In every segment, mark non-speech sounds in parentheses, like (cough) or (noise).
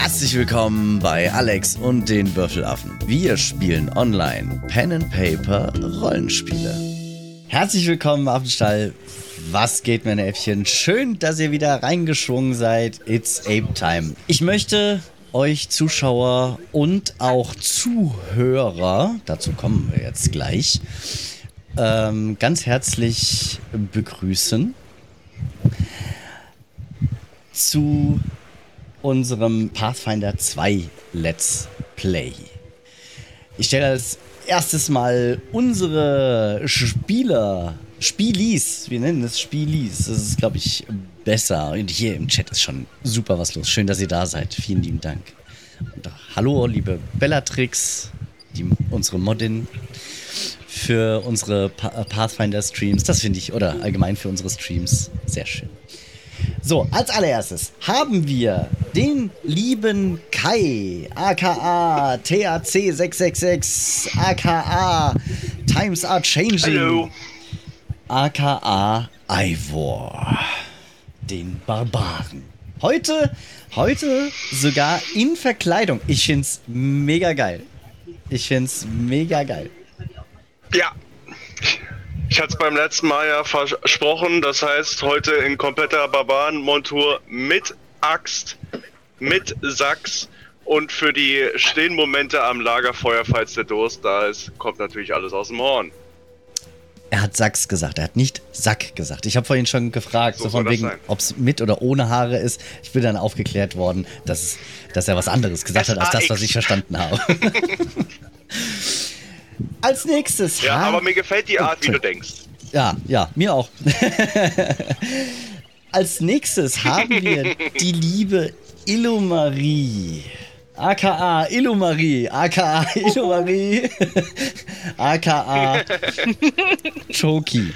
Herzlich willkommen bei Alex und den Würfelaffen. Wir spielen online Pen and Paper Rollenspiele. Herzlich willkommen, Affenstall. Was geht, meine Äffchen? Schön, dass ihr wieder reingeschwungen seid. It's Ape Time. Ich möchte euch Zuschauer und auch Zuhörer, dazu kommen wir jetzt gleich, ähm, ganz herzlich begrüßen zu unserem Pathfinder 2 Let's Play. Ich stelle als erstes mal unsere Spieler, Spielis, wir nennen es Spielis, das ist, glaube ich, besser. Und hier im Chat ist schon super was los. Schön, dass ihr da seid. Vielen lieben Dank. Und äh, hallo, liebe Bellatrix, die, unsere Modin für unsere Pathfinder-Streams. Das finde ich, oder allgemein für unsere Streams, sehr schön. So, als allererstes haben wir den lieben Kai, aka TAC666, aka Times Are Changing, Hallo. aka Ivor, den Barbaren. Heute, heute sogar in Verkleidung. Ich find's mega geil. Ich find's mega geil. Ja. Ich hatte es beim letzten Mal ja versprochen, das heißt heute in kompletter Barbarenmontur mit Axt, mit Sachs und für die stillen Momente am Lagerfeuer, falls der Durst da ist, kommt natürlich alles aus dem Horn. Er hat Sachs gesagt, er hat nicht Sack gesagt. Ich habe vorhin schon gefragt, so, so von wegen, ob es mit oder ohne Haare ist. Ich bin dann aufgeklärt worden, dass, dass er was anderes gesagt hat, als das, was ich verstanden habe. (laughs) (laughs) Als nächstes. Ja, aber mir gefällt die Art, wie du denkst. Ja, ja, mir auch. (laughs) Als nächstes haben wir (laughs) die liebe Illumarie. AKA Illumarie, AKA Illumarie, AKA (laughs) Choki.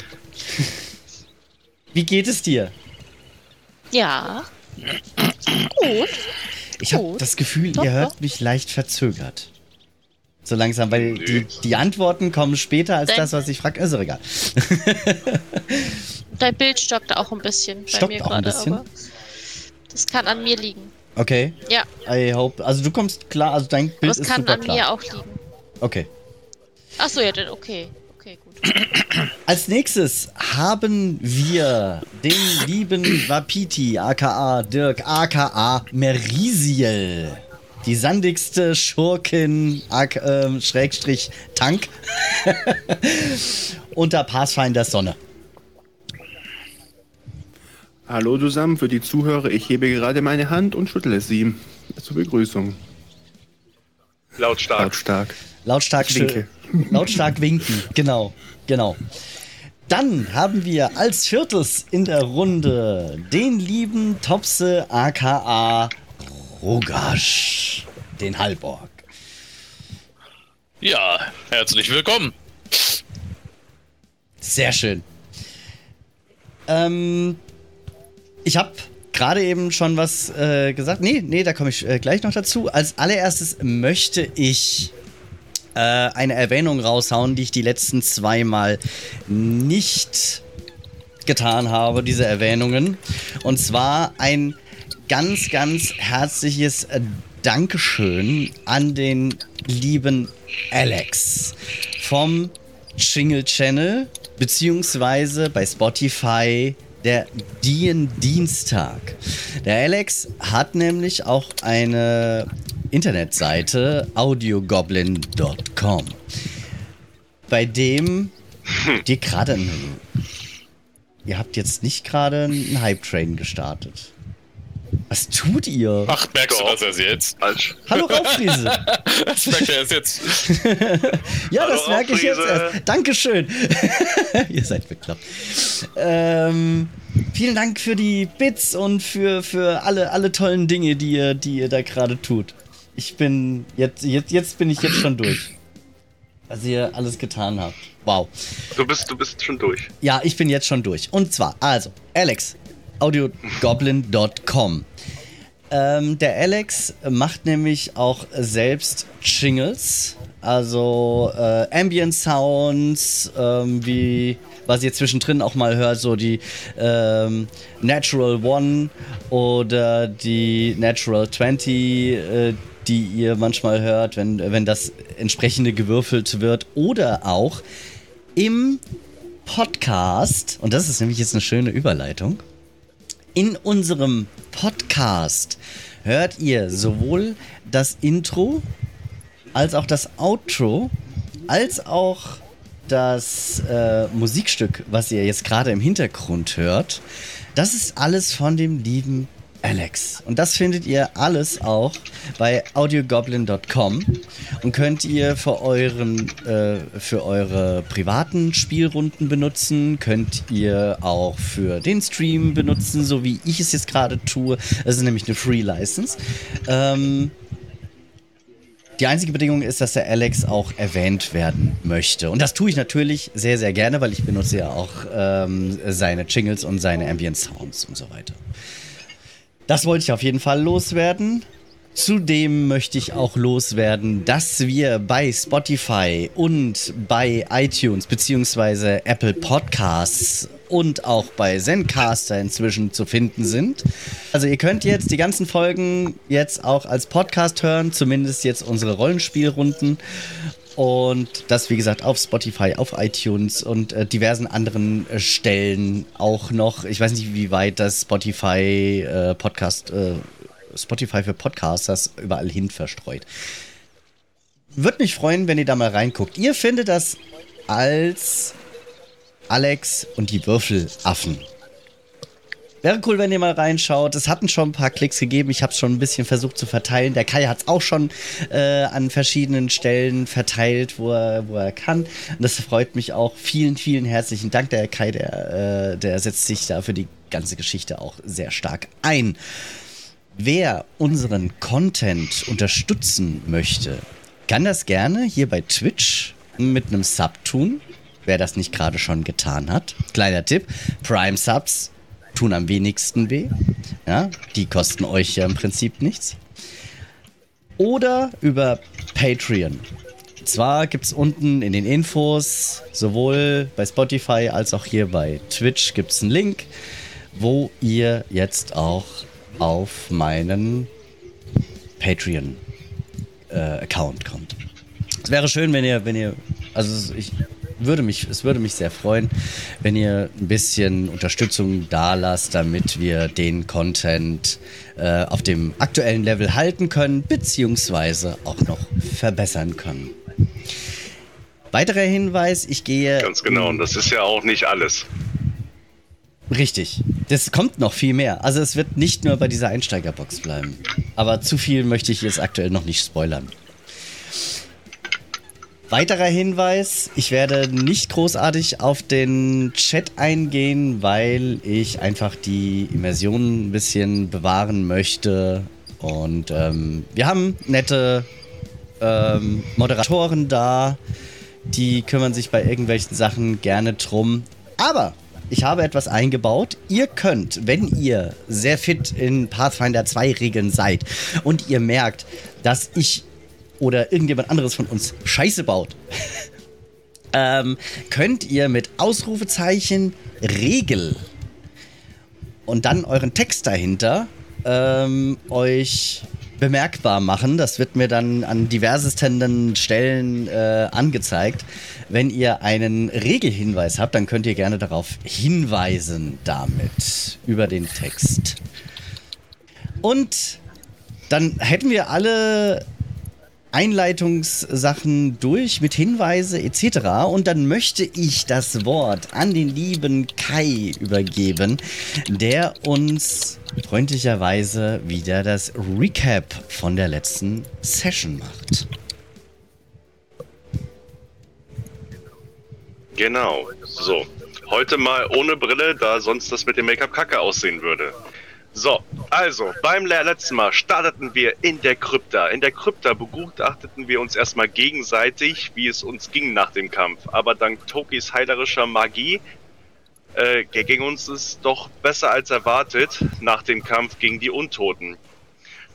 Wie geht es dir? Ja. Gut. Ich habe das Gefühl, doch, ihr hört doch. mich leicht verzögert. So langsam, weil die, die Antworten kommen später als Dein das, was ich frage. Ist doch egal. (laughs) Dein Bild stockt auch ein bisschen stockt bei mir gerade, aber das kann an mir liegen. Okay. Ja. I hope. Also du kommst klar, also dein Bild aber es ist kann super an klar. mir auch liegen. Okay. Achso, ja, dann okay. Okay, gut. (clears throat) Als nächstes haben wir den lieben Wapiti, aka Dirk, aka Merisiel die sandigste Schurkin, äh, Schrägstrich Tank (laughs) unter Pathfinder Sonne. Hallo zusammen, für die Zuhörer, ich hebe gerade meine Hand und schüttle sie zur Begrüßung. Lautstark. Lautstark. Lautstark, winke. Lautstark winken, genau, genau. Dann haben wir als viertes in der Runde den lieben Topse aka Rogasch, den Halborg. Ja, herzlich willkommen. Sehr schön. Ähm, ich habe gerade eben schon was äh, gesagt. Nee, nee, da komme ich äh, gleich noch dazu. Als allererstes möchte ich äh, eine Erwähnung raushauen, die ich die letzten zweimal nicht getan habe, diese Erwähnungen. Und zwar ein ganz, ganz herzliches Dankeschön an den lieben Alex vom Jingle Channel, beziehungsweise bei Spotify der Dien Dienstag. Der Alex hat nämlich auch eine Internetseite audiogoblin.com, bei dem die gerade Ihr habt jetzt nicht gerade einen Hype-Train gestartet. Was tut ihr? Ach, merkst Doch. du das erst jetzt? Falsch. Hallo Raufriese. (laughs) das merkt er erst jetzt. ja, Hallo, das merke ich jetzt erst. Dankeschön. (laughs) ihr seid bekloppt. Ähm, vielen Dank für die Bits und für, für alle, alle tollen Dinge, die ihr, die ihr da gerade tut. Ich bin jetzt, jetzt, jetzt bin ich jetzt schon durch. Was ihr alles getan habt. Wow. Du bist, du bist schon durch. Ja, ich bin jetzt schon durch. Und zwar, also, Alex, audiogoblin.com. Ähm, der Alex macht nämlich auch selbst Jingles, also äh, Ambient Sounds, ähm, wie was ihr zwischendrin auch mal hört, so die ähm, Natural One oder die Natural 20, äh, die ihr manchmal hört, wenn, wenn das entsprechende gewürfelt wird. Oder auch im Podcast, und das ist nämlich jetzt eine schöne Überleitung, in unserem Podcast hört ihr sowohl das Intro als auch das Outro, als auch das äh, Musikstück, was ihr jetzt gerade im Hintergrund hört. Das ist alles von dem lieben Alex. Und das findet ihr alles auch bei audiogoblin.com und könnt ihr für, euren, äh, für eure privaten Spielrunden benutzen, könnt ihr auch für den Stream benutzen, so wie ich es jetzt gerade tue. Das ist nämlich eine Free License. Ähm, die einzige Bedingung ist, dass der Alex auch erwähnt werden möchte. Und das tue ich natürlich sehr, sehr gerne, weil ich benutze ja auch ähm, seine Jingles und seine Ambient Sounds und so weiter. Das wollte ich auf jeden Fall loswerden. Zudem möchte ich auch loswerden, dass wir bei Spotify und bei iTunes bzw. Apple Podcasts und auch bei Zencaster inzwischen zu finden sind. Also ihr könnt jetzt die ganzen Folgen jetzt auch als Podcast hören, zumindest jetzt unsere Rollenspielrunden. Und das, wie gesagt, auf Spotify, auf iTunes und äh, diversen anderen äh, Stellen auch noch. Ich weiß nicht, wie weit das Spotify äh, Podcast, äh, Spotify für Podcasters überall hin verstreut. Würde mich freuen, wenn ihr da mal reinguckt. Ihr findet das als Alex und die Würfelaffen. Wäre cool, wenn ihr mal reinschaut. Es hatten schon ein paar Klicks gegeben. Ich habe es schon ein bisschen versucht zu verteilen. Der Kai hat es auch schon äh, an verschiedenen Stellen verteilt, wo er, wo er kann. Und das freut mich auch. Vielen, vielen herzlichen Dank. Der Kai, der, äh, der setzt sich da für die ganze Geschichte auch sehr stark ein. Wer unseren Content unterstützen möchte, kann das gerne hier bei Twitch mit einem Sub tun. Wer das nicht gerade schon getan hat. Kleiner Tipp: Prime Subs tun am wenigsten weh. Ja, die kosten euch ja im Prinzip nichts. Oder über Patreon. Zwar gibt es unten in den Infos, sowohl bei Spotify als auch hier bei Twitch, gibt es einen Link, wo ihr jetzt auch auf meinen Patreon-Account äh, kommt. Es wäre schön, wenn ihr, wenn ihr, also ich würde mich, es würde mich sehr freuen, wenn ihr ein bisschen Unterstützung da lasst, damit wir den Content äh, auf dem aktuellen Level halten können, beziehungsweise auch noch verbessern können. Weiterer Hinweis, ich gehe. Ganz genau, und das ist ja auch nicht alles. Richtig. Das kommt noch viel mehr. Also es wird nicht nur bei dieser Einsteigerbox bleiben. Aber zu viel möchte ich jetzt aktuell noch nicht spoilern. Weiterer Hinweis, ich werde nicht großartig auf den Chat eingehen, weil ich einfach die Immersion ein bisschen bewahren möchte. Und ähm, wir haben nette ähm, Moderatoren da, die kümmern sich bei irgendwelchen Sachen gerne drum. Aber ich habe etwas eingebaut. Ihr könnt, wenn ihr sehr fit in Pathfinder 2 Regeln seid und ihr merkt, dass ich oder irgendjemand anderes von uns Scheiße baut, (laughs) ähm, könnt ihr mit Ausrufezeichen Regel und dann euren Text dahinter ähm, euch bemerkbar machen. Das wird mir dann an diversesten Stellen äh, angezeigt. Wenn ihr einen Regelhinweis habt, dann könnt ihr gerne darauf hinweisen damit über den Text. Und dann hätten wir alle Einleitungssachen durch mit Hinweise etc. Und dann möchte ich das Wort an den lieben Kai übergeben, der uns freundlicherweise wieder das Recap von der letzten Session macht. Genau, so. Heute mal ohne Brille, da sonst das mit dem Make-up kacke aussehen würde. So, also, beim letzten Mal starteten wir in der Krypta. In der Krypta begutachteten wir uns erstmal gegenseitig, wie es uns ging nach dem Kampf. Aber dank Tokis heilerischer Magie äh, ging uns es doch besser als erwartet nach dem Kampf gegen die Untoten.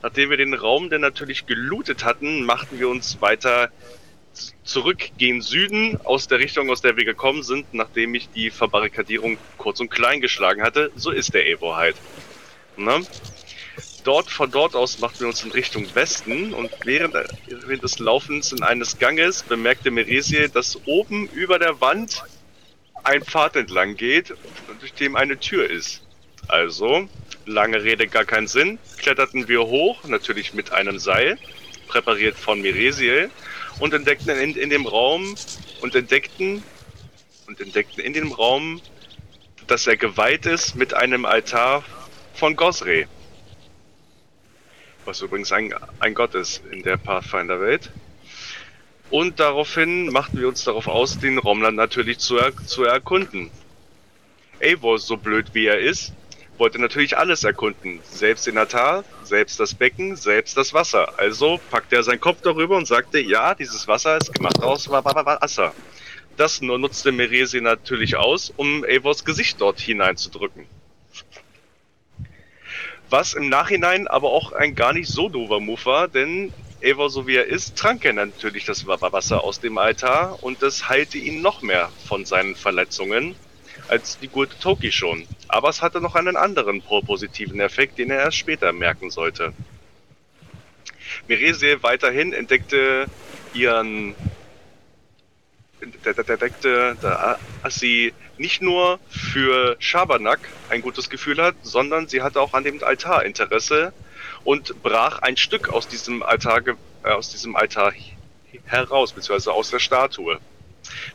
Nachdem wir den Raum dann natürlich gelootet hatten, machten wir uns weiter zurück gen Süden aus der Richtung, aus der wir gekommen sind, nachdem ich die Verbarrikadierung kurz und klein geschlagen hatte. So ist der Evo halt. Ne? Dort, von dort aus machten wir uns in Richtung Westen und während, während des Laufens in eines Ganges bemerkte Meresie, dass oben über der Wand ein Pfad entlang geht, durch dem eine Tür ist. Also, lange Rede, gar keinen Sinn, kletterten wir hoch, natürlich mit einem Seil, präpariert von Miresiel, und entdeckten in, in dem Raum und entdeckten und entdeckten in dem Raum, dass er geweiht ist mit einem Altar von Gosre. Was übrigens ein, ein Gott ist in der Pathfinder-Welt. Und daraufhin machten wir uns darauf aus, den Raumland natürlich zu, er zu erkunden. Eivor, so blöd wie er ist, wollte natürlich alles erkunden. Selbst den Altar, selbst das Becken, selbst das Wasser. Also packte er seinen Kopf darüber und sagte, ja, dieses Wasser ist gemacht aus Wasser. Das nutzte Meresi natürlich aus, um Eivors Gesicht dort hineinzudrücken. Was im Nachhinein aber auch ein gar nicht so doofer Move war, denn Eivor, so wie er ist, trank er natürlich das Wasser aus dem Altar und das heilte ihn noch mehr von seinen Verletzungen als die gute Toki schon. Aber es hatte noch einen anderen positiven Effekt, den er erst später merken sollte. Miresie weiterhin entdeckte ihren entdeckte, dass sie nicht nur für Schabernack ein gutes Gefühl hat, sondern sie hatte auch an dem Altar Interesse und brach ein Stück aus diesem Altar, äh, aus diesem Altar heraus, beziehungsweise aus der Statue.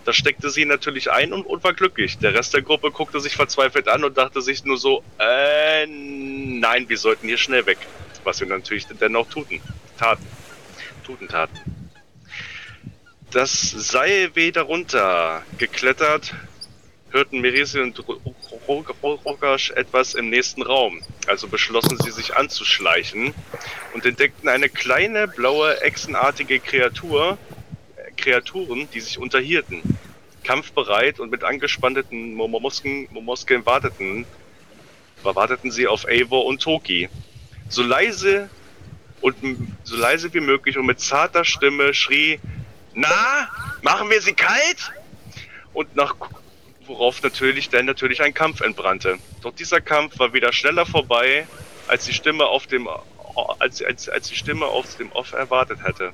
Das steckte sie natürlich ein und, und, war glücklich. Der Rest der Gruppe guckte sich verzweifelt an und dachte sich nur so, äh, nein, wir sollten hier schnell weg. Was wir natürlich dennoch tuten, taten. Tuten taten. Das Seil wieder runter geklettert, hörten Merisi und Rogasch etwas im nächsten Raum. Also beschlossen sie sich anzuschleichen und entdeckten eine kleine, blaue, echsenartige Kreatur, äh, Kreaturen, die sich unterhielten. Kampfbereit und mit angespannten Muskeln, Muskeln warteten, warteten sie auf Eivor und Toki. So leise und so leise wie möglich und mit zarter Stimme schrie, na, machen wir sie kalt? Und nach worauf natürlich dann natürlich ein Kampf entbrannte. Doch dieser Kampf war wieder schneller vorbei, als die Stimme auf dem als, als, als die Stimme auf dem Off erwartet hätte.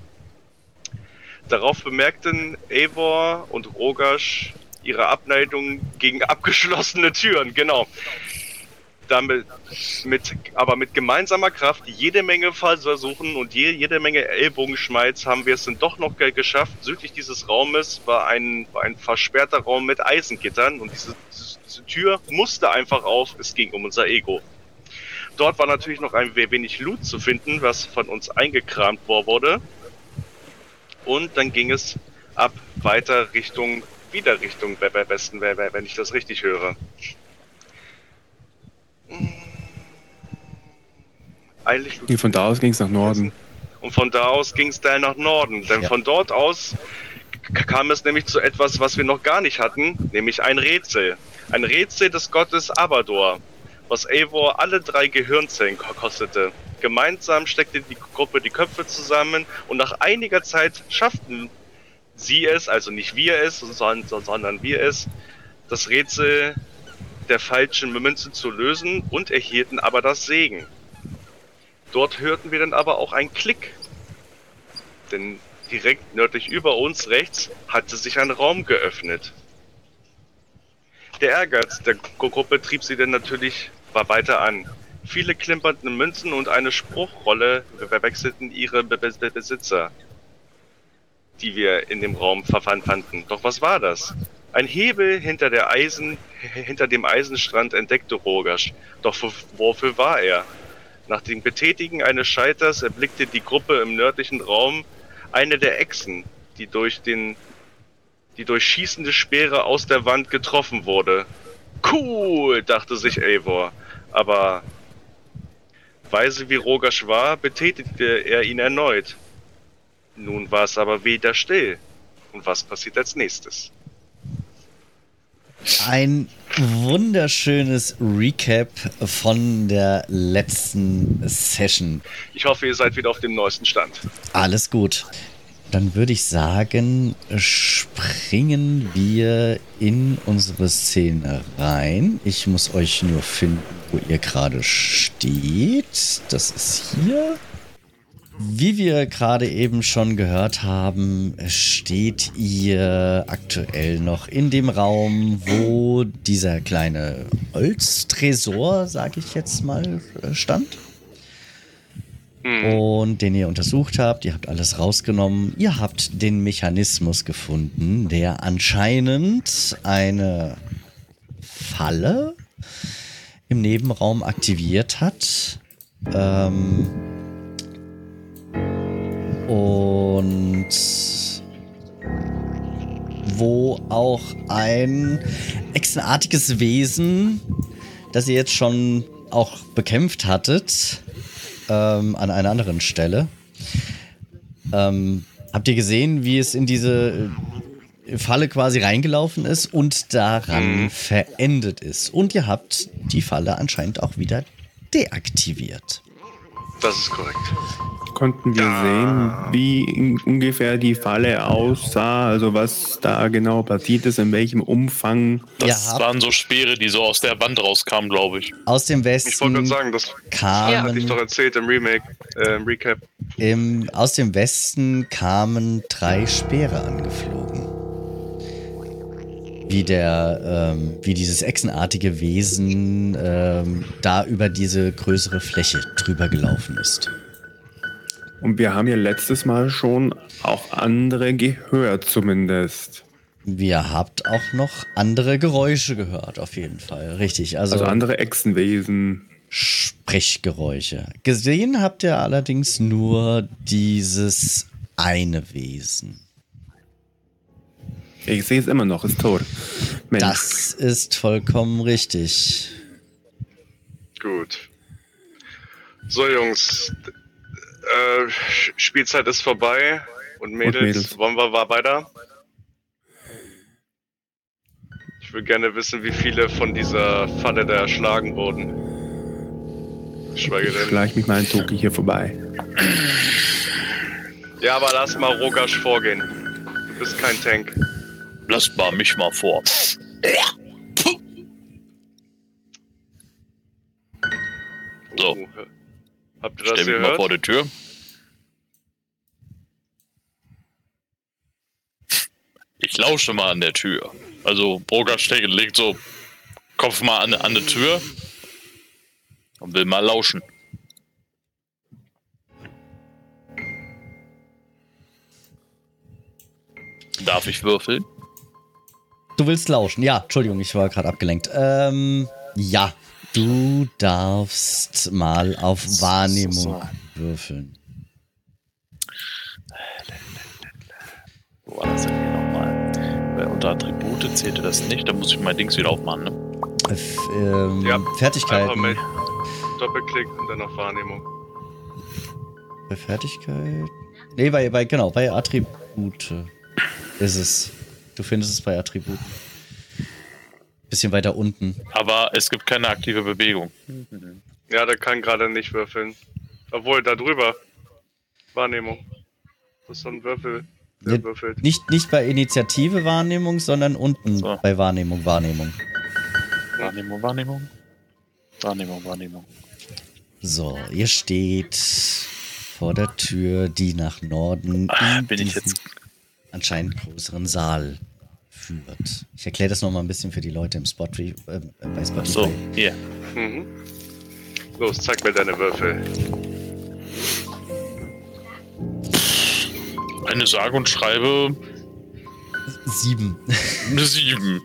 Darauf bemerkten Eivor und Rogash ihre Abneigung gegen abgeschlossene Türen. Genau damit mit, aber mit gemeinsamer Kraft jede Menge Versuchen und je, jede Menge Ellbogenschmalz haben wir es dann doch noch geschafft. Südlich dieses Raumes war ein, war ein versperrter Raum mit Eisengittern und diese, diese Tür musste einfach auf. Es ging um unser Ego. Dort war natürlich noch ein wenig Loot zu finden, was von uns eingekramt wurde. Und dann ging es ab weiter Richtung, wieder Richtung Westen, wenn ich das richtig höre. Eilig von da aus ging es nach Norden. Und von da aus ging es dann nach Norden. Denn ja. von dort aus kam es nämlich zu etwas, was wir noch gar nicht hatten, nämlich ein Rätsel. Ein Rätsel des Gottes Abador, was Eivor alle drei Gehirnzellen kostete. Gemeinsam steckte die Gruppe die Köpfe zusammen und nach einiger Zeit schafften sie es, also nicht wir es, sondern wir es, das Rätsel der falschen Münze zu lösen und erhielten aber das Segen. Dort hörten wir dann aber auch einen Klick. Denn direkt nördlich über uns rechts hatte sich ein Raum geöffnet. Der Ehrgeiz der Gruppe trieb sie dann natürlich weiter an. Viele klimpernden Münzen und eine Spruchrolle wechselten ihre Be Be Besitzer, die wir in dem Raum fanden. Doch was war das? Ein Hebel hinter, der Eisen, hinter dem Eisenstrand entdeckte Rogasch. Doch wofür war er? Nach dem Betätigen eines Scheiters erblickte die Gruppe im nördlichen Raum eine der Echsen, die durch den die durch schießende Speere aus der Wand getroffen wurde. Cool, dachte sich Eivor. Aber weise wie Rogasch war, betätigte er ihn erneut. Nun war es aber wieder still. Und was passiert als nächstes? Ein wunderschönes Recap von der letzten Session. Ich hoffe, ihr seid wieder auf dem neuesten Stand. Alles gut. Dann würde ich sagen, springen wir in unsere Szene rein. Ich muss euch nur finden, wo ihr gerade steht. Das ist hier. Wie wir gerade eben schon gehört haben, steht ihr aktuell noch in dem Raum, wo dieser kleine Holztresor, sage ich jetzt mal, stand. Und den ihr untersucht habt, ihr habt alles rausgenommen. Ihr habt den Mechanismus gefunden, der anscheinend eine Falle im Nebenraum aktiviert hat. Ähm, und wo auch ein echsenartiges Wesen, das ihr jetzt schon auch bekämpft hattet, ähm, an einer anderen Stelle. Ähm, habt ihr gesehen, wie es in diese äh, Falle quasi reingelaufen ist und daran Mhm. verendet ist? Und ihr habt die Falle anscheinend auch wieder deaktiviert. Das ist korrekt. Konnten wir sehen, wie ungefähr die Falle aussah, also was da genau passiert ist, in welchem Umfang. Das waren so Speere, die so aus der Wand rauskamen, glaube ich. Aus dem Ich wollte Westen gerade sagen, das kamen hatte ich doch erzählt im Remake, äh, im Recap. Im, aus dem Westen kamen drei Speere angeflogen. Wie der, ähm, wie dieses echsenartige Wesen ähm, da über diese größere Fläche drüber gelaufen ist. Und wir haben ja letztes Mal schon auch andere gehört, zumindest. Wir habt auch noch andere Geräusche gehört, auf jeden Fall. Richtig, also, Also andere Echsenwesen. Sprechgeräusche. Gesehen habt ihr allerdings nur dieses eine Wesen. Ich sehe es immer noch, ist tot. Mensch. Das ist vollkommen richtig. Gut. So, Jungs. Äh, Spielzeit ist vorbei. Und Mädels, Mädels. wollen wir war weiter? Ich will gerne wissen, wie viele von dieser Falle da erschlagen wurden. Schweige denn. Schleich mich mal ein Toki hier vorbei. Ja, aber lass mal Rogasch vorgehen. Du bist kein Tank. Lass mal mich mal vor. So, Uh, Habt ihr das stell mich mal gehört? vor der Tür. Ich lausche mal an der Tür. Also, Broker steckt, legt so Kopf mal an, an die Tür und will mal lauschen. Darf ich würfeln? Du willst lauschen? Ja, Entschuldigung, ich war gerade abgelenkt. Ähm, ja, du darfst mal auf Wahrnehmung So. würfeln. Wo war das denn hier nochmal? Weil unter Attribute zählte das nicht, da muss ich mein Dings wieder aufmachen, ne? Äh, F ähm, Ja, Einfach Fertigkeiten. mit Doppelklick und dann auf Wahrnehmung. Bei Fertigkeit. Nee, bei, bei, genau, bei Attribute ist es. Du findest es bei Attributen. Bisschen weiter unten. Aber es gibt keine aktive Bewegung. Ja, der kann gerade nicht würfeln. Obwohl, da drüber. Wahrnehmung. Das ist so ein Würfel. Der Nee. würfelt. Nicht, nicht bei Initiative Wahrnehmung, sondern unten So. bei Wahrnehmung Wahrnehmung. Wahrnehmung, Wahrnehmung. Wahrnehmung, Wahrnehmung. So, ihr steht vor der Tür, die nach Norden Ah, in bin ich jetzt- anscheinend größeren Saal führt. Ich erkläre das nochmal ein bisschen für die Leute im Spot äh, bei Spotify. So, hier. Mhm. Los, zeig mir deine Würfel. Eine sage und schreibe Sieben. eine 7.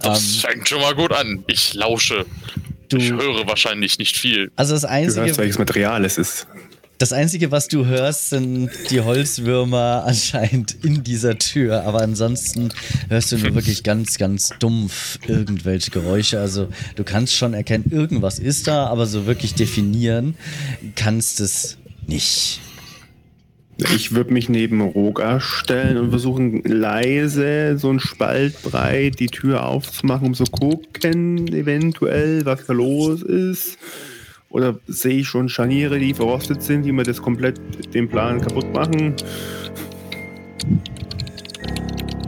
Das fängt schon mal gut an. Ich lausche. Du, Ich höre wahrscheinlich nicht viel. also das Du hörst, einzige, welches Material es ist. Das einzige, was du hörst, sind die Holzwürmer (laughs) anscheinend in dieser Tür. Aber ansonsten hörst du nur wirklich ganz, ganz dumpf irgendwelche Geräusche. Also du kannst schon erkennen, irgendwas ist da, aber so wirklich definieren kannst es nicht. Ich würde mich neben Roga stellen und versuchen leise, so ein Spalt breit, die Tür aufzumachen, um zu gucken, eventuell, was da los ist. Oder sehe ich schon Scharniere, die verrostet sind, die mir das komplett den Plan kaputt machen?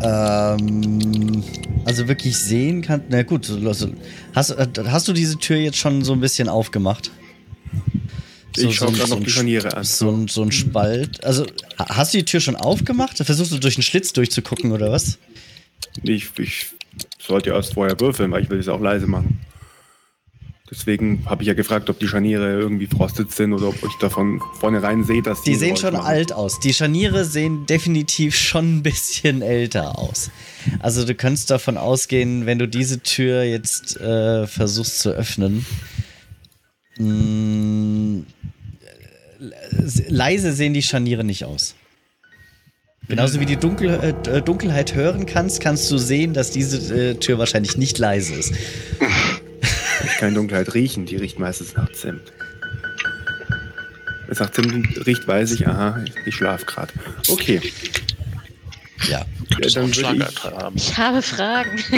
Ähm, also wirklich sehen kann. Na gut, also, hast, hast du diese Tür jetzt schon so ein bisschen aufgemacht? Ich schaue ein- gerade noch die Sch- Scharniere an. So ein, so ein Spalt. Also, ha- hast du die Tür schon aufgemacht? Versuchst du durch einen Schlitz durchzugucken oder was? Ich, ich sollte erst vorher würfeln, weil ich will es auch leise machen. Deswegen habe ich ja gefragt, ob die Scharniere irgendwie frostet sind oder ob ich davon vornherein sehe, dass Die ein sehen schon machen. alt aus. Die Scharniere sehen definitiv schon ein bisschen älter aus. Also du kannst davon ausgehen, wenn du diese Tür jetzt äh, versuchst zu öffnen, mh, äh, leise sehen die Scharniere nicht aus. Genauso wie die Dunkel, äh, Dunkelheit hören kannst, kannst du sehen, dass diese äh, Tür wahrscheinlich nicht leise ist. Ich kann Dunkelheit riechen, die riecht meistens nach Zimt. Wenn es nach Zimt riecht, weiß ich, aha, ich schlaf gerade. Okay, Ja. Könnte es auch einen würde Schlaganfall haben. Ich habe Fragen. (laughs)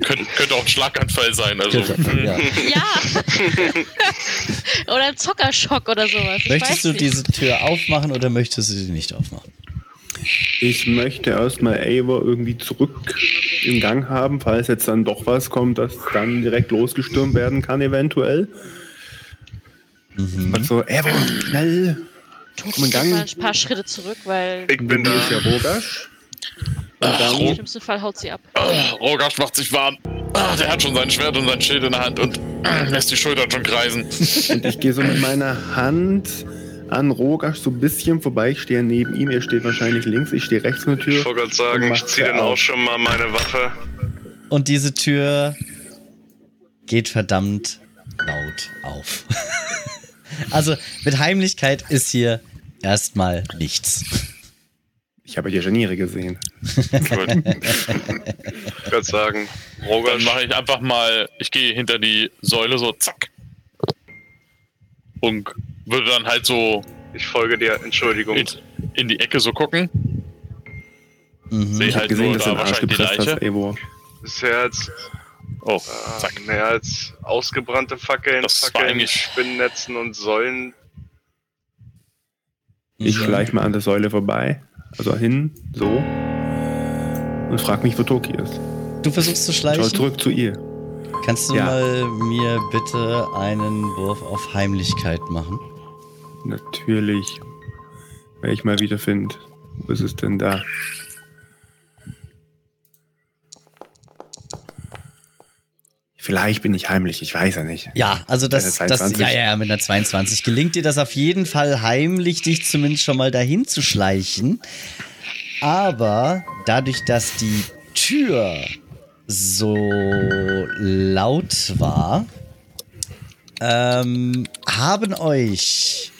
Könnte, könnte auch ein Schlaganfall sein. Also, ja. ja. oder ein Zockerschock oder sowas. Ich weiß Möchtest du nicht. diese Tür aufmachen oder möchtest du sie nicht aufmachen? Ich möchte erstmal Eivor irgendwie zurück im Gang haben, falls jetzt dann doch was kommt, das dann direkt losgestürmt werden kann, eventuell. Mhm. Also, Eivor, schnell! Komm in Ich mal Gang. ein paar Schritte zurück, weil Ich bin Hier ist da. ja Rogasch. Und im schlimmsten Fall haut sie ab. Ah, Rogasch macht sich warm. Ah, der hat schon sein Schwert und sein Schild in der Hand und äh, lässt die Schultern schon kreisen. und ich gehe so mit meiner Hand an Rogasch so ein bisschen vorbei. Ich stehe neben ihm, er steht wahrscheinlich links, ich stehe rechts in der Tür. Ich wollte gerade sagen, ich ziehe sie dann auch schon mal meine Waffe. Und diese Tür geht verdammt laut auf. (laughs) also mit Heimlichkeit ist hier erstmal nichts. Ich habe die Scharniere gesehen. Ich würde sagen, Dann Rogasch, mache ich einfach mal, ich gehe hinter die Säule so, zack. Und würde dann halt so ich folge dir, Entschuldigung. in, in die Ecke so gucken. Mhm. Sehe Ich habe halt gesehen, nur dass du da wahrscheinlich die gepresst hast, Leiche. Eivor. Bisher jetzt Oh, äh, zack. mehr als ausgebrannte Fackeln, Das Fackeln, eigentlich- Spinnnetzen und Säulen. Ich schleiche mal an der Säule vorbei, also hin, so, und frag mich, wo Toki ist. Du versuchst zu Schau schleichen. zurück zu ihr. Kannst du Ja. mal mir bitte einen Wurf auf Heimlichkeit machen? Natürlich, wenn ich mal wieder finde. Wo ist es denn da? Vielleicht bin ich heimlich, ich weiß ja nicht. Ja, also das, das 22? ja, ja, ja, mit einer 22 gelingt dir das auf jeden Fall heimlich, dich zumindest schon mal dahin zu schleichen. Aber dadurch, dass die Tür so laut war, ähm, haben euch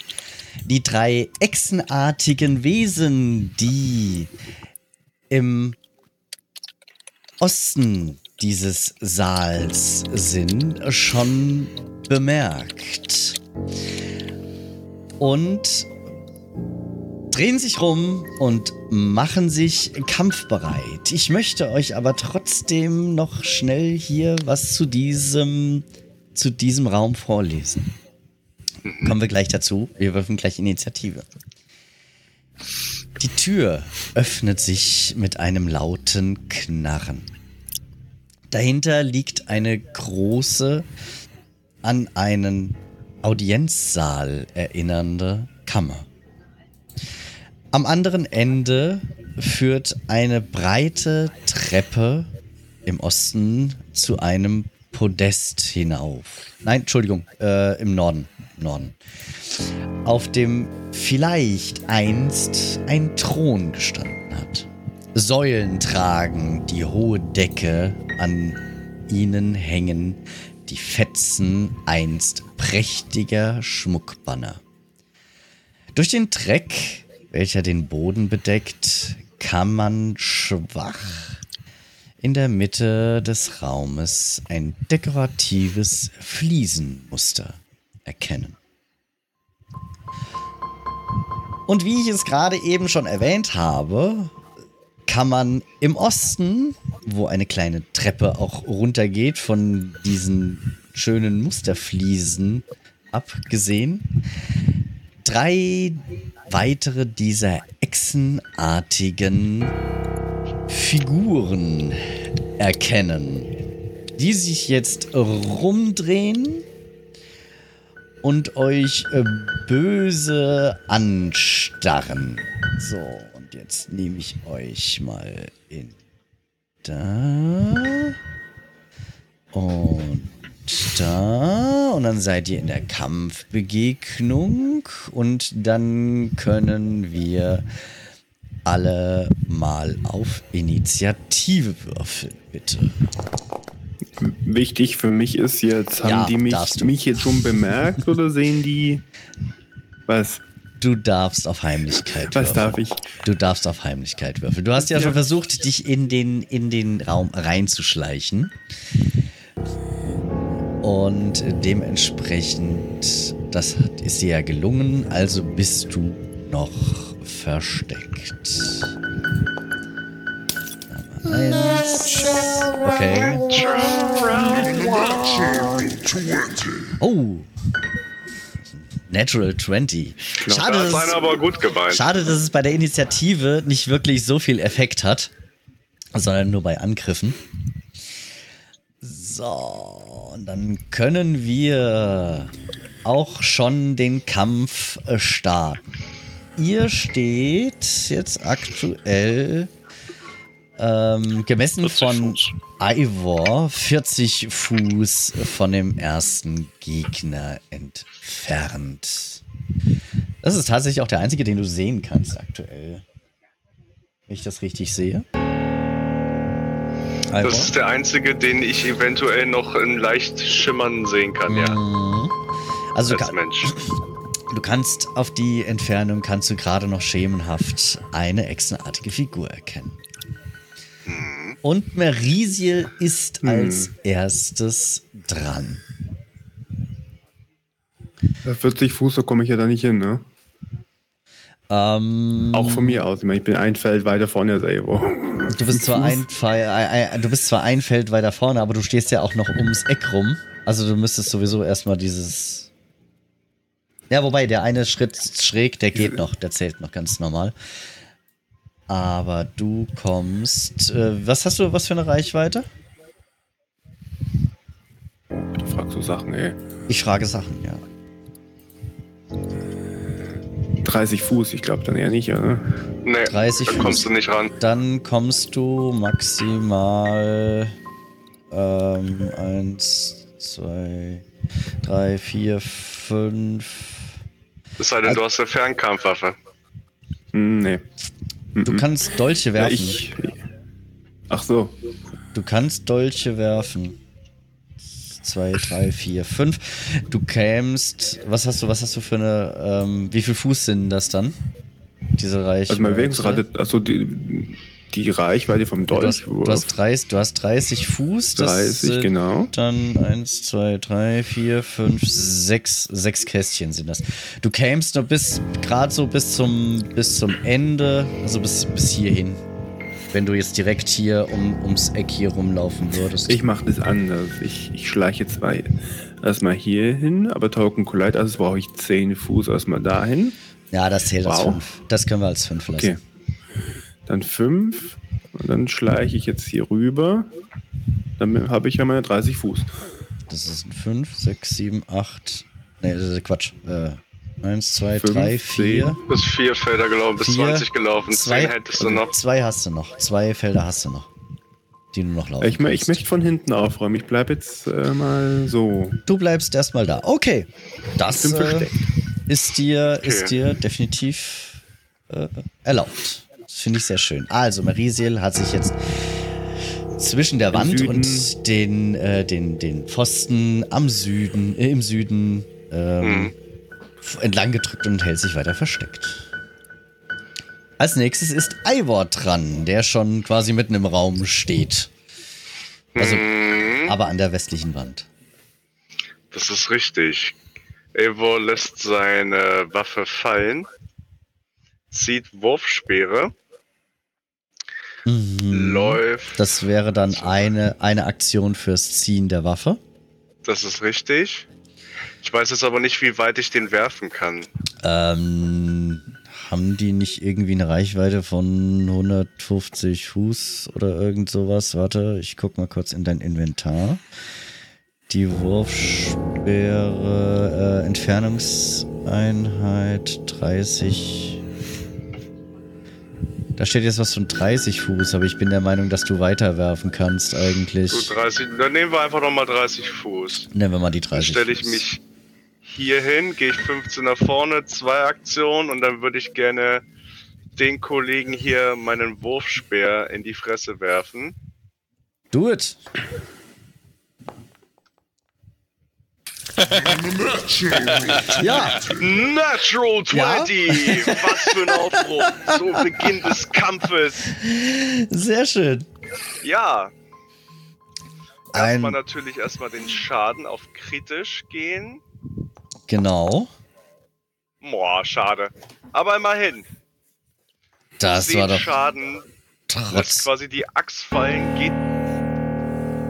die drei echsenartigen Wesen, die im Osten dieses Saals sind, schon bemerkt. Und drehen sich rum und machen sich kampfbereit. Ich möchte euch aber trotzdem noch schnell hier was zu diesem, zu diesem Raum vorlesen. Kommen wir gleich dazu. Wir würfen gleich Initiative. Die Tür öffnet sich mit einem lauten Knarren. Dahinter liegt eine große, an einen Audienzsaal erinnernde Kammer. Am anderen Ende führt eine breite Treppe im Osten zu einem Podest hinauf. Nein, Entschuldigung, äh, im Norden. Norden. Auf dem vielleicht einst ein Thron gestanden hat. Säulen tragen die hohe Decke, an ihnen hängen die Fetzen einst prächtiger Schmuckbanner. Durch den Dreck, welcher den Boden bedeckt, kann man schwach in der Mitte des Raumes ein dekoratives Fliesenmuster erkennen. Und wie ich es gerade eben schon erwähnt habe, kann man im Osten, wo eine kleine Treppe auch runtergeht von diesen schönen Musterfliesen abgesehen, drei weitere dieser echsenartigen Figuren erkennen, die sich jetzt rumdrehen und euch äh, böse anstarren. So, und jetzt nehme ich euch mal in da und da und dann seid ihr in der Kampfbegegnung und dann können wir alle mal auf Initiative würfeln, bitte. Wichtig für mich ist jetzt, haben Ja, die mich, mich jetzt schon bemerkt oder sehen die. Was? Du darfst auf Heimlichkeit Was würfeln. darf ich? Du darfst auf Heimlichkeit würfeln. Du hast ja, Ja. schon versucht, dich in den, in den Raum reinzuschleichen. Und dementsprechend, das hat- ist dir ja gelungen, also bist du noch versteckt. Eins. Okay. Oh. Natural 20. Schade, Da dass es-. Schade, dass es bei der Initiative nicht wirklich so viel Effekt hat, sondern nur bei Angriffen. So, und dann können wir auch schon den Kampf starten. Ihr steht jetzt aktuell ähm, gemessen 40 von Fuß. Ivor 40 Fuß von dem ersten Gegner entfernt. Das ist tatsächlich auch der einzige, den du sehen kannst aktuell. Wenn ich das richtig sehe. Ivor? Das ist der einzige, den ich eventuell noch in leicht schimmern sehen kann, ja. Mhm. Also du, Als ka- Mensch. du kannst auf die Entfernung kannst du gerade noch schemenhaft eine echsenartige Figur erkennen. Und Merisiel ist als erstes dran. Bei 40 Fuß, so komme ich ja da nicht hin, ne? Ähm, Auch von mir aus. Ich, meine, ich bin ein Feld weiter vorne als Evo. Du bist zwar ein, ein, ein, du bist zwar ein Feld weiter vorne, aber du stehst ja auch noch ums Eck rum. Also du müsstest sowieso erstmal dieses. Ja, wobei der eine Schritt schräg, der geht noch, der zählt noch ganz normal. Aber du kommst. Äh, was hast du, was für eine Reichweite? Du fragst so Sachen, ey. Ich frage Sachen, ja. 30 Fuß, ich glaube dann eher nicht, oder? Nee, 30 da Fuß. kommst du nicht ran. Dann kommst du maximal ähm, eins, zwei, drei, vier, fünf. Es sei denn, Also- du hast eine Fernkampfwaffe. Hm, nee. Du kannst Dolche Ja, werfen. ich. Ach so. Du kannst Dolche werfen. Zwei, drei, vier, fünf. Du kämst. Was hast du, was hast du für eine. Ähm, wie viel Fuß sind das dann? Diese Reichweite. Also meine Bewegungsrate, also die, die Reichweite vom Du Dolch. du, hast 30, du hast 30 Fuß. Das 30, sind genau. Dann 1, 2, 3, 4, 5, 6, 6 Kästchen sind das. Du kämst nur bis, gerade so bis zum, bis zum Ende, also bis, bis hierhin. Wenn du jetzt direkt hier um, ums Eck hier rumlaufen würdest. Ich mache das anders. Ich, ich schleiche zwei. Erstmal hier hin, aber Token Collide, also brauche ich 10 Fuß erstmal dahin. ja, das zählt als Wow. 5. Das können wir als 5 lassen. Okay. Dann 5. Und dann schleiche ich jetzt hier rüber. Dann habe ich ja meine 30 Fuß. Das ist ein 5, 6, 7, 8. Nee, das ist Quatsch. Äh, 1, 2, Fünf, 3, zehn. 4. Bis vier Felder gelaufen, bis Vier, 20 gelaufen. Zwei, Zehn hättest du noch. zwei hast du noch. Zwei Felder hast du noch. Die du noch laufen Ich, ich möchte von hinten aufräumen. Ich bleibe jetzt äh, mal so. Du bleibst erstmal da. Okay. Das äh, versteckt. ist dir, Okay. ist dir definitiv äh, erlaubt. Finde ich sehr schön. Also, Marisiel hat sich jetzt zwischen der Im Wand Süden. und den, äh, den, den Pfosten am Süden, äh, im Süden ähm, Mhm. entlang gedrückt und hält sich weiter versteckt. Als nächstes ist Ivor dran, der schon quasi mitten im Raum steht. Also, Mhm. aber an der westlichen Wand. Das ist richtig. Eivor lässt seine Waffe fallen, zieht Wurfspeere, Mhm. läuft. Das wäre dann eine, eine Aktion fürs Ziehen der Waffe. Das ist richtig. Ich weiß jetzt aber nicht, wie weit ich den werfen kann. Ähm, haben die nicht irgendwie eine Reichweite von 150 Fuß oder irgend sowas? Warte, ich guck mal kurz in dein Inventar. Die Wurfsperre, äh, Entfernungseinheit 30. Da steht jetzt was von 30 Fuß, aber ich bin der Meinung, dass du weiterwerfen kannst eigentlich. Gut, 30. Dann nehmen wir einfach nochmal 30 Fuß. Nehmen wir mal die Dann 30 stelle ich mich hier hin, gehe ich 15 nach vorne, zwei Aktionen und dann würde ich gerne den Kollegen hier meinen Wurfspeer in die Fresse werfen. Do it! Ja, Natural 20! Ja? Was für ein Aufbruch! Zu Beginn des Kampfes! sehr schön. Ja, erstmal Ein, natürlich erstmal den Schaden auf kritisch gehen. genau. Boah, schade. Aber immerhin. Das war 10 doch Schaden lässt trotz. quasi die Axt fallen, geht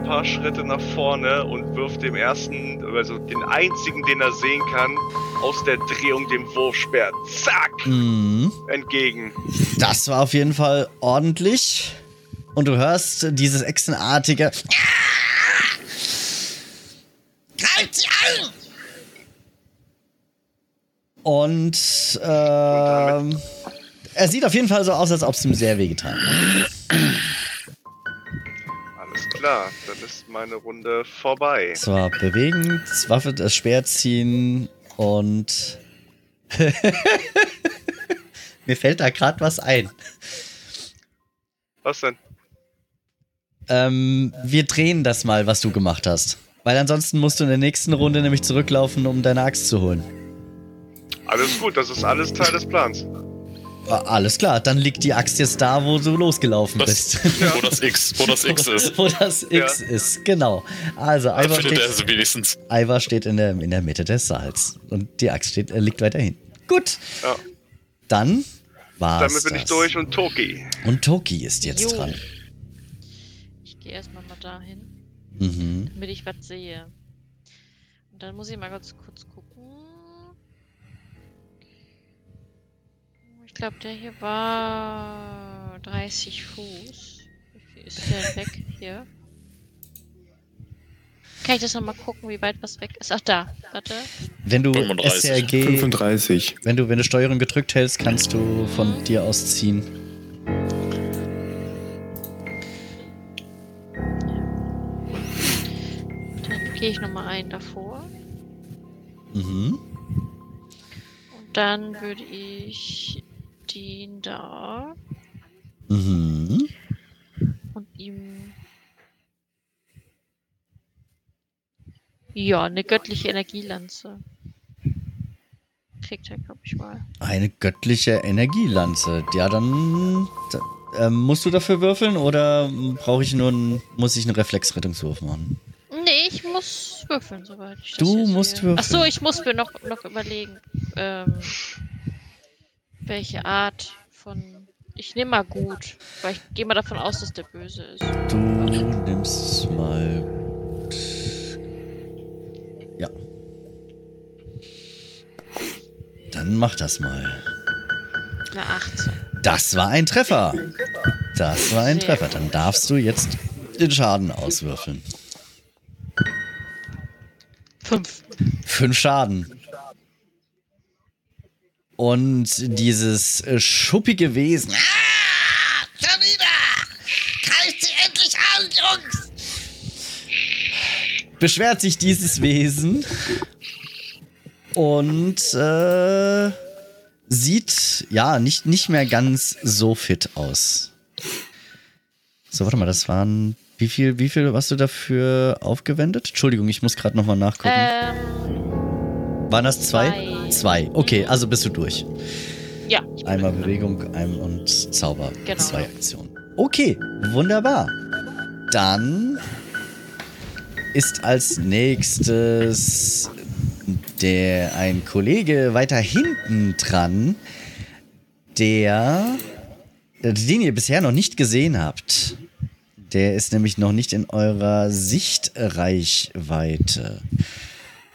ein paar Schritte nach vorne und wirft dem ersten, also den einzigen, den er sehen kann, aus der Drehung dem Wurfspeer, zack, Mhm. entgegen. Das war auf jeden Fall ordentlich. Und du hörst dieses echsenartige. Greift sie an! Und ähm, er sieht auf jeden Fall so aus, als ob es ihm sehr wehgetan hat. Klar, dann ist meine Runde vorbei. Es war bewegen, Waffe, das Speer ziehen und. (laughs) Mir fällt da gerade was ein. Was denn? Ähm, wir drehen das mal, was du gemacht hast. Weil ansonsten musst du in der nächsten Runde nämlich zurücklaufen, um deine Axt zu holen. Alles gut, das ist alles Teil des Plans. Alles klar, dann liegt die Axt jetzt da, wo du losgelaufen Das, bist. (laughs) Wo das X, wo das X ist. (laughs) wo das X ist, genau. Also, Ivar er steht, sie wenigstens. Ivar steht in, der, in der Mitte des Saals. Und die Axt steht, äh, liegt weiter hinten. Gut, Ja, dann war's damit bin ich das. durch und Toki. Und Toki ist jetzt Jo. dran. Ich gehe erstmal mal dahin, Mhm. damit ich was sehe. Und dann muss ich mal ganz kurz Ich glaube, der hier war 30 Fuß. Wie viel ist der denn weg hier? Kann ich das nochmal gucken, wie weit was weg ist? Ach, da. Warte. Wenn du 35. SRG, 35. wenn du, wenn du Steuerung gedrückt hältst, kannst du von dir aus ziehen. Dann gehe ich nochmal einen davor. Mhm. Und dann würde ich den da Mhm. und ihm. Ja, eine göttliche Energielanze. Kriegt er, glaube ich mal. Eine göttliche Energielanze. Ja, dann da, ähm, musst du dafür würfeln oder brauche ich nur einen, muss ich einen Reflexrettungswurf machen? Nee, ich muss würfeln, soweit ich Du musst sehe. würfeln. Ach so, ich muss mir noch, noch überlegen, ähm, welche Art von. Ich nehme mal gut, weil ich gehe mal davon aus, dass der böse ist. Du nimmst mal. Ja. Dann mach das mal. Eine 18. Das war ein Treffer. Das war ein Sehr Treffer. Dann darfst du jetzt den Schaden auswürfeln. 5. Fünf Schaden. Und dieses äh, schuppige Wesen. Ah, schon wieder! Greift sie endlich an, Jungs! Beschwert sich dieses Wesen und äh, sieht ja nicht, nicht mehr ganz so fit aus. So, warte mal, das waren. Wie viel, wie viel hast du dafür aufgewendet? Entschuldigung, ich muss gerade nochmal nachgucken. Ähm, Waren das zwei? Zwei. Zwei. Okay, also bist du durch. ja. Einmal. Bewegung ein und Zauber. Genau. Zwei Aktionen. Okay, wunderbar. Dann ist als nächstes der ein Kollege weiter hinten dran, der den ihr bisher noch nicht gesehen habt. Der ist nämlich noch nicht in eurer Sichtreichweite.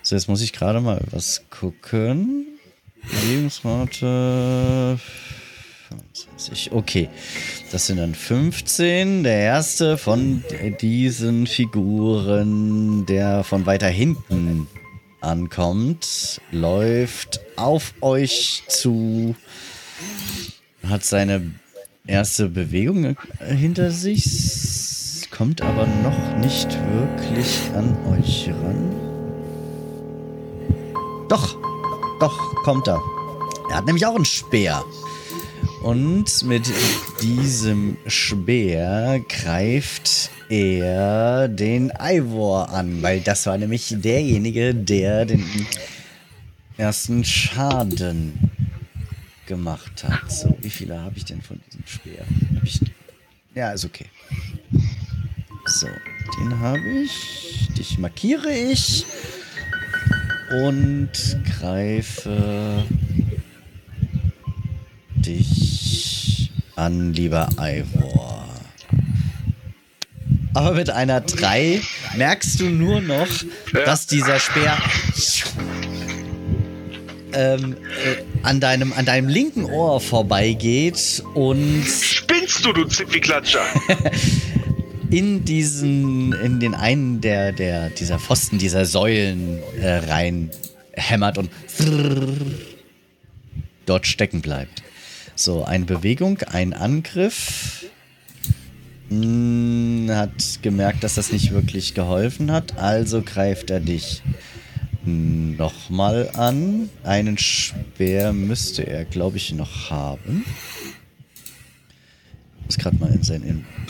So, jetzt muss ich gerade mal was gucken. Bewegungsrate 25. Okay, das sind dann 15. Der erste von diesen Figuren, der von weiter hinten ankommt, läuft auf euch zu, hat seine erste Bewegung hinter sich, kommt aber noch nicht wirklich an euch ran. Doch, doch, kommt er. Er hat nämlich auch einen Speer. Und mit diesem Speer greift er den Ivor an, weil das war nämlich derjenige, der den ersten Schaden gemacht hat. So, wie viele habe ich denn von diesem Speer? Ja, ist okay. So, den habe ich. Dich markiere ich. Und greife dich an, lieber Ivor. Aber mit einer 3 merkst du nur noch, Ja. dass dieser Speer ähm, äh, an, deinem, an deinem linken Ohr vorbeigeht und Spinnst du, du Zipfi-Klatscher? (laughs) in diesen, in den einen der, der, dieser Pfosten, dieser Säulen äh, rein hämmert und dort stecken bleibt. So, eine Bewegung, ein Angriff. Hm, hat gemerkt, dass das nicht wirklich geholfen hat, also greift er dich nochmal an. Einen Speer müsste er, glaube ich, noch haben. Ich muss gerade mal in sein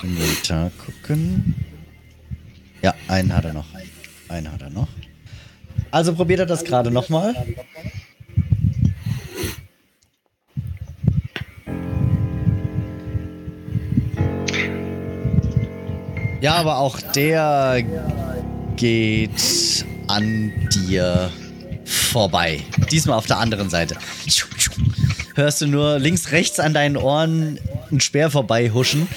Inventar gucken. Ja, einen hat er noch. Einen hat er noch. Also probiert er das gerade nochmal. Ja, aber auch der geht an dir vorbei. Diesmal auf der anderen Seite. Hörst du nur links, rechts an deinen Ohren einen Speer vorbei huschen.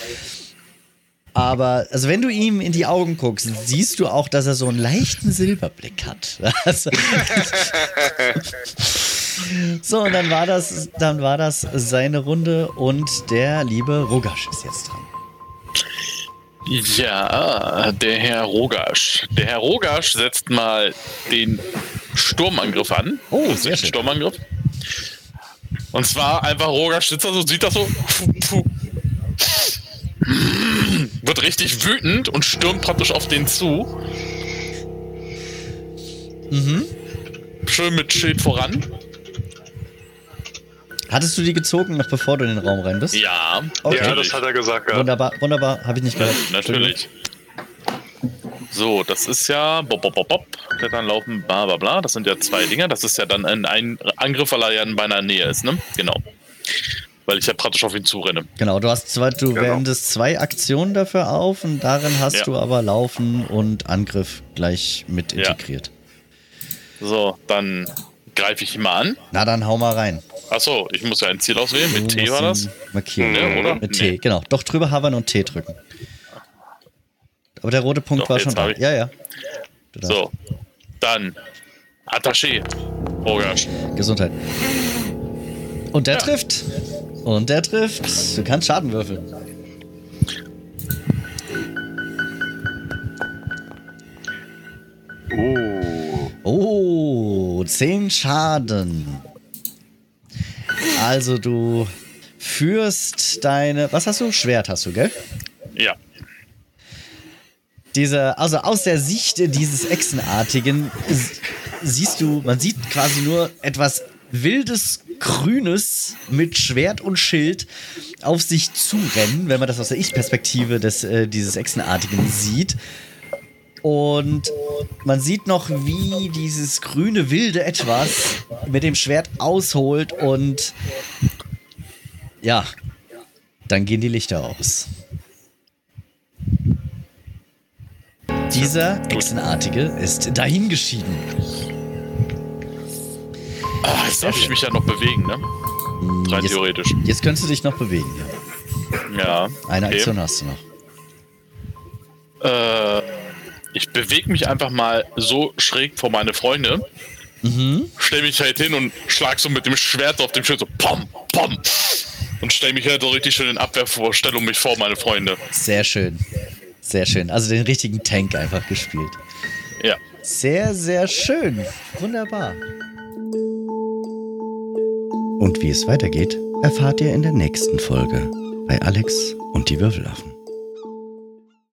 Aber, also wenn du ihm in die Augen guckst, siehst du auch, dass er so einen leichten Silberblick hat. (laughs) Also, so, und dann war das, dann war das seine Runde und der liebe Rogasch ist jetzt dran. Ja, der Herr Rogasch. Der Herr Rogasch setzt mal den Sturmangriff an. Oh, sehr ein schön. Sturmangriff. Und zwar einfach Rogasch sitzt da so, sieht das so. (laughs) Wird richtig wütend und stürmt praktisch auf den zu. Mhm. Schön mit Schild voran. Hattest du die gezogen, noch bevor du in den Raum rein bist? Ja, Okay. Ja, das hat er gesagt. Ja. Wunderbar, wunderbar, habe ich nicht gehört. Natürlich. So, das ist ja bop, bop, bop, bop, klettern, laufen, bla bla bla. Das sind ja zwei Dinger. Das ist ja dann ein, ein Angriff, weil er ja in meiner Nähe ist, ne? Genau. Weil ich ja praktisch auf ihn zurenne. Genau, du hast zwei, du Genau. wendest zwei Aktionen dafür auf und darin hast Ja. du aber Laufen und Angriff gleich mit Ja. integriert. So, dann greife ich ihn mal an. Na dann hau mal rein. Achso, ich muss ja ein Ziel auswählen. Mit T war das? Markieren. Ne, oder? Mit Nee. T, genau. Doch drüber havern und T drücken. Aber der rote Punkt Doch, war schon da. ich. Ja, ja. So, dann Attaché. Rogasch. Gesundheit. Und der Ja. trifft. Und der trifft. Du kannst Schaden würfeln. Uh. Oh, 10 Schaden. Also du führst deine. Was hast du? Schwert hast du, gell? Ja. Diese, also aus der Sicht dieses Echsenartigen siehst du, man sieht quasi nur etwas wildes Grünes mit Schwert und Schild auf sich zurennen, wenn man das aus der Ich-Perspektive äh, dieses Echsenartigen sieht. Und man sieht noch, wie dieses grüne wilde Etwas mit dem Schwert ausholt und ja, dann gehen die Lichter aus. Dieser Echsenartige ist dahingeschieden. Ah, jetzt darf ich mich ja noch bewegen, ne? Rein Jetzt, theoretisch. jetzt könntest du dich noch bewegen. Ja. Ja. Eine okay. Aktion hast du noch. Äh, ich bewege mich einfach mal so schräg vor meine Freunde, Mhm. stell mich halt hin und schlag so mit dem Schwert auf dem Schild so pom, pom. Und stell mich halt so richtig schön in Abwehrvorstellung mich vor meine Freunde. Sehr schön. Sehr schön. Also den richtigen Tank einfach gespielt. Ja. Sehr, sehr schön. Wunderbar. Und wie es weitergeht, erfahrt ihr in der nächsten Folge bei Alex und die Würfelaffen.